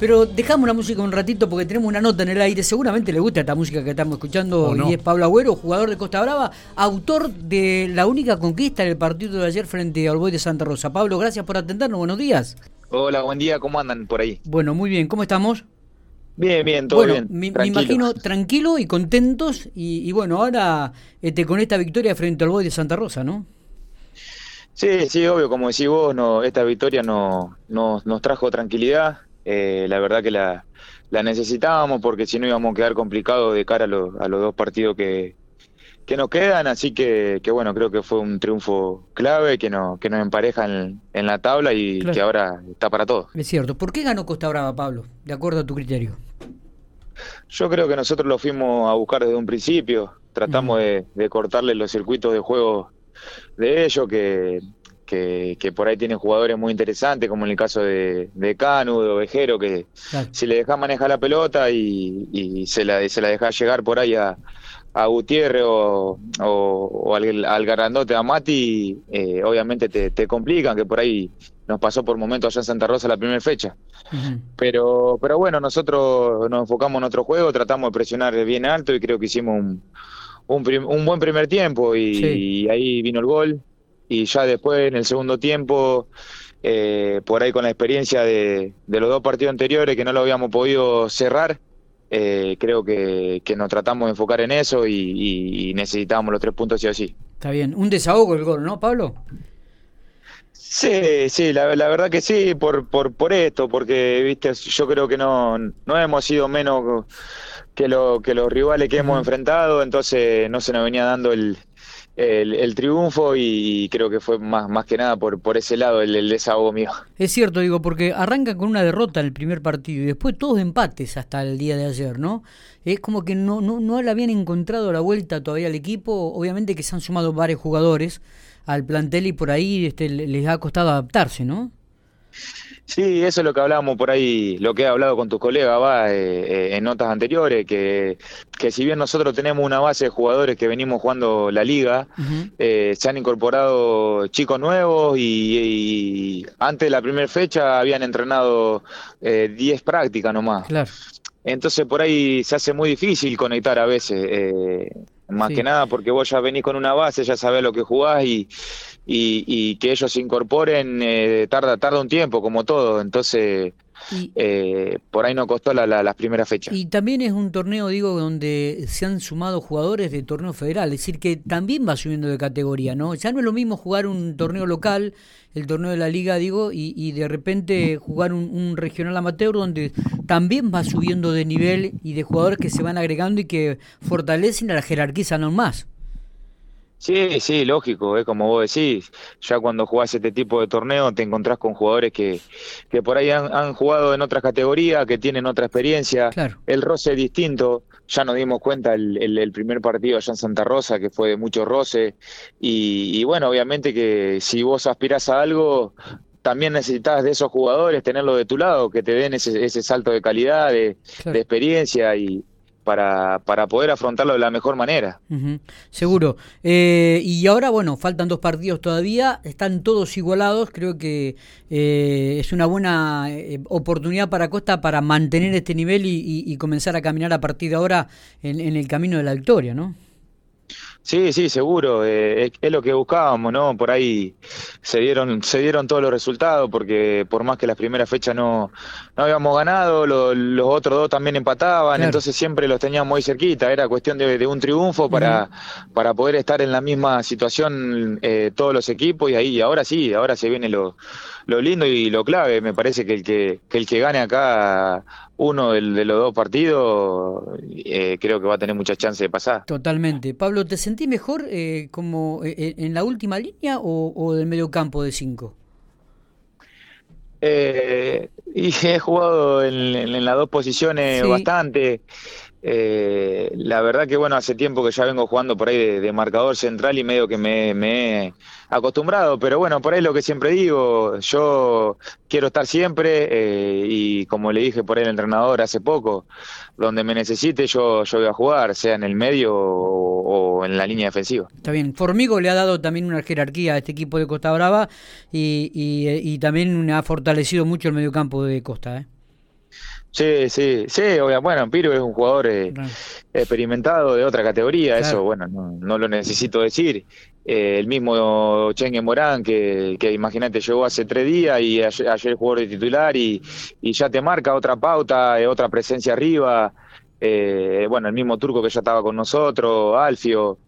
Pero dejamos la música un ratito porque tenemos una nota en el aire. Seguramente le gusta esta música que estamos escuchando y es Pablo Agüero, jugador de Costa Brava, autor de la única conquista en el partido de ayer frente al Boy de Santa Rosa. Pablo, gracias por atendernos. Buenos días. Hola, buen día. ¿Cómo andan por ahí? Bueno, muy bien. ¿Cómo estamos? Bien, bien, todo bien. Me, me, imagino tranquilo y contentos. Y, bueno, ahora este, con esta victoria frente al Boy de Santa Rosa, ¿no? Sí, sí, obvio, como decís vos, no, esta victoria no, nos trajo tranquilidad. Eh, la verdad que la, necesitábamos porque si no íbamos a quedar complicados de cara a, a los dos partidos que, que nos quedan, así que, que, bueno, creo que fue un triunfo clave que, no, que nos empareja en, la tabla y que ahora está para todo. Es cierto. ¿Por qué ganó Costa Brava, Pablo? De acuerdo a tu criterio. Yo creo que nosotros lo fuimos a buscar desde un principio. Tratamos de, de cortarle los circuitos de juego de ellos, que, que, por ahí tienen jugadores muy interesantes, como en el caso de, de Canu, de Ovejero, que si le dejas manejar la pelota y, se, la, se la dejas llegar por ahí a, a Gutiérrez o, o, al, al, Garandote, a Mati, eh, obviamente te, complican, que por ahí nos pasó por momentos allá en Santa Rosa la primera fecha. pero, pero bueno, nosotros nos enfocamos en otro juego, tratamos de presionar bien alto y creo que hicimos un un, buen primer tiempo y, ahí vino el gol. Y ya después, en el segundo tiempo, eh, por ahí con la experiencia de, los dos partidos anteriores que no lo habíamos podido cerrar, eh, creo que, nos tratamos de enfocar en eso y, necesitábamos los tres puntos sí o sí. Está bien, un desahogo el gol, ¿no, Pablo? Sí, sí, la, verdad que sí, por, por, por esto, porque viste, yo creo que no, no hemos sido menos que, lo, que los rivales que hemos enfrentado, entonces no se nos venía dando el, el, triunfo y creo que fue más, más que nada por, por ese lado el, el, desahogo mío. Es cierto, digo, porque arranca con una derrota el primer partido y después todos empates hasta el día de ayer, ¿no? Es como que no, no, no le habían encontrado la vuelta todavía al equipo, obviamente que se han sumado varios jugadores al plantel y por ahí este, les ha costado adaptarse, ¿no? Sí, eso es lo que hablábamos por ahí, lo que he hablado con tus colegas va eh, eh, en notas anteriores, que, que si bien nosotros tenemos una base de jugadores que venimos jugando la liga, eh, se han incorporado chicos nuevos y, antes de la primera fecha habían entrenado 10 prácticas nomás. Claro. Entonces por ahí se hace muy difícil conectar a veces, más que nada porque vos ya venís con una base, ya sabés lo que jugás y y, que ellos se incorporen eh, tarda, tarda un tiempo, como todo. Entonces, eh, por ahí no costó la, las primeras fechas. Y también es un torneo, digo, donde se han sumado jugadores de torneo federal, es decir, que también va subiendo de categoría, ¿no? Ya no es lo mismo jugar un torneo local, el torneo de la liga, digo, y, de repente jugar un, un, regional amateur donde también va subiendo de nivel y de jugadores que se van agregando y que fortalecen a la jerarquía aún más. Sí, sí, lógico, es como vos decís, ya cuando jugás este tipo de torneo te encontrás con jugadores que, que por ahí han, jugado en otras categorías, que tienen otra experiencia, el roce es distinto, ya nos dimos cuenta el, el, primer partido allá en Santa Rosa, que fue de mucho roce, y, bueno, obviamente que si vos aspirás a algo, también necesitas de esos jugadores tenerlo de tu lado, que te den ese, ese salto de calidad, de, de experiencia y, para, para poder afrontarlo de la mejor manera. Seguro. Eh, y ahora, bueno, faltan dos partidos todavía, están todos igualados, creo que eh, es una buena eh, oportunidad para Costa para mantener este nivel y, comenzar a caminar a partir de ahora en, en el camino de la victoria, ¿no? Sí, sí, seguro. Eh, es, lo que buscábamos, ¿no? Por ahí se dieron, se dieron todos los resultados, porque por más que las primeras fechas no, no habíamos ganado, los otros dos también empataban, entonces siempre los teníamos muy cerquita. Era cuestión de, un triunfo para, para poder estar en la misma situación eh, todos los equipos y ahí ahora sí, ahora se viene lo, lo lindo y lo clave. Me parece que el que, que el que gane acá uno de los dos partidos, eh, creo que va a tener muchas chances de pasar. Totalmente. Pablo, ¿te sentí mejor eh, como eh, en la última línea o, del medio campo de cinco? y he jugado en, las dos posiciones bastante. La verdad que bueno, hace tiempo que ya vengo jugando por ahí de, marcador central y medio que me, me, he acostumbrado, pero bueno, por ahí lo que siempre digo, yo quiero estar siempre eh, y como le dije por ahí al entrenador hace poco, donde me necesite yo, yo voy a jugar, sea en el medio o, en la línea defensiva. Está bien, Formigo le ha dado también una jerarquía a este equipo de Costa Brava y, y, y también ha fortalecido mucho el mediocampo de Costa. ¿eh? Sí, sí, sí, bueno, Piru es un jugador eh, experimentado de otra categoría, eso, bueno, no, lo necesito decir. Eh, el mismo Chengue Morán, que, que imagínate, llegó hace tres días y ayer, ayer jugador de titular y, y, ya te marca otra pauta, eh, otra presencia arriba. bueno, el mismo turco que ya estaba con nosotros, Alfio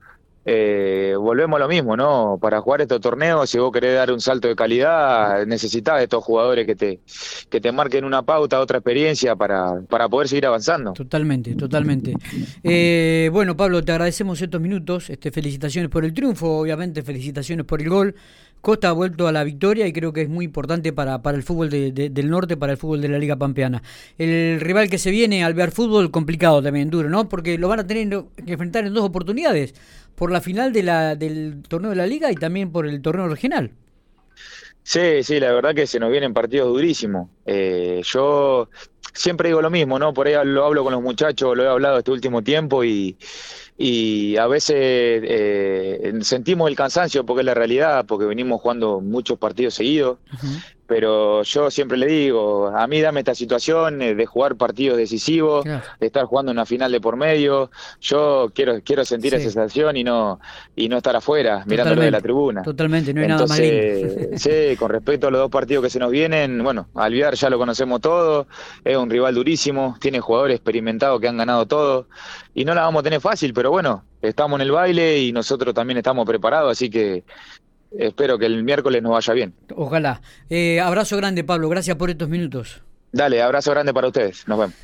eh, volvemos a lo mismo, ¿no? Para jugar estos torneos, si vos querés dar un salto de calidad, necesitas estos jugadores que te, que te marquen una pauta, otra experiencia para, para poder seguir avanzando. Totalmente, totalmente. Eh, bueno, Pablo, te agradecemos estos minutos. Este, felicitaciones por el triunfo, obviamente, felicitaciones por el gol. Costa ha vuelto a la victoria y creo que es muy importante para, para el fútbol del norte, para el fútbol de la Liga Pampeana. El rival que se viene al ver fútbol, complicado también, duro, ¿no? Porque lo van a tener que enfrentar en dos oportunidades por la final de del torneo de la liga y también por el torneo regional. Sí, sí, la verdad que se nos vienen partidos durísimos. Eh, yo siempre digo lo mismo, ¿no? Por ahí lo hablo con los muchachos, lo he hablado este último tiempo y, y a veces eh, sentimos el cansancio porque es la realidad, porque venimos jugando muchos partidos seguidos pero yo siempre le digo, a mí dame esta situación de jugar partidos decisivos, de estar jugando una final de por medio, yo quiero quiero sentir esa sensación y no y no estar afuera mirándolo de la tribuna. Totalmente, no hay nada más sí, con respecto a los dos partidos que se nos vienen, bueno, Alviar ya lo conocemos todo, es un rival durísimo, tiene jugadores experimentados que han ganado todo y no la vamos a tener fácil, pero bueno, estamos en el baile y nosotros también estamos preparados, así que espero que el miércoles nos vaya bien. Ojalá. Eh, abrazo grande, Pablo. Gracias por estos minutos. Dale, abrazo grande para ustedes. Nos vemos.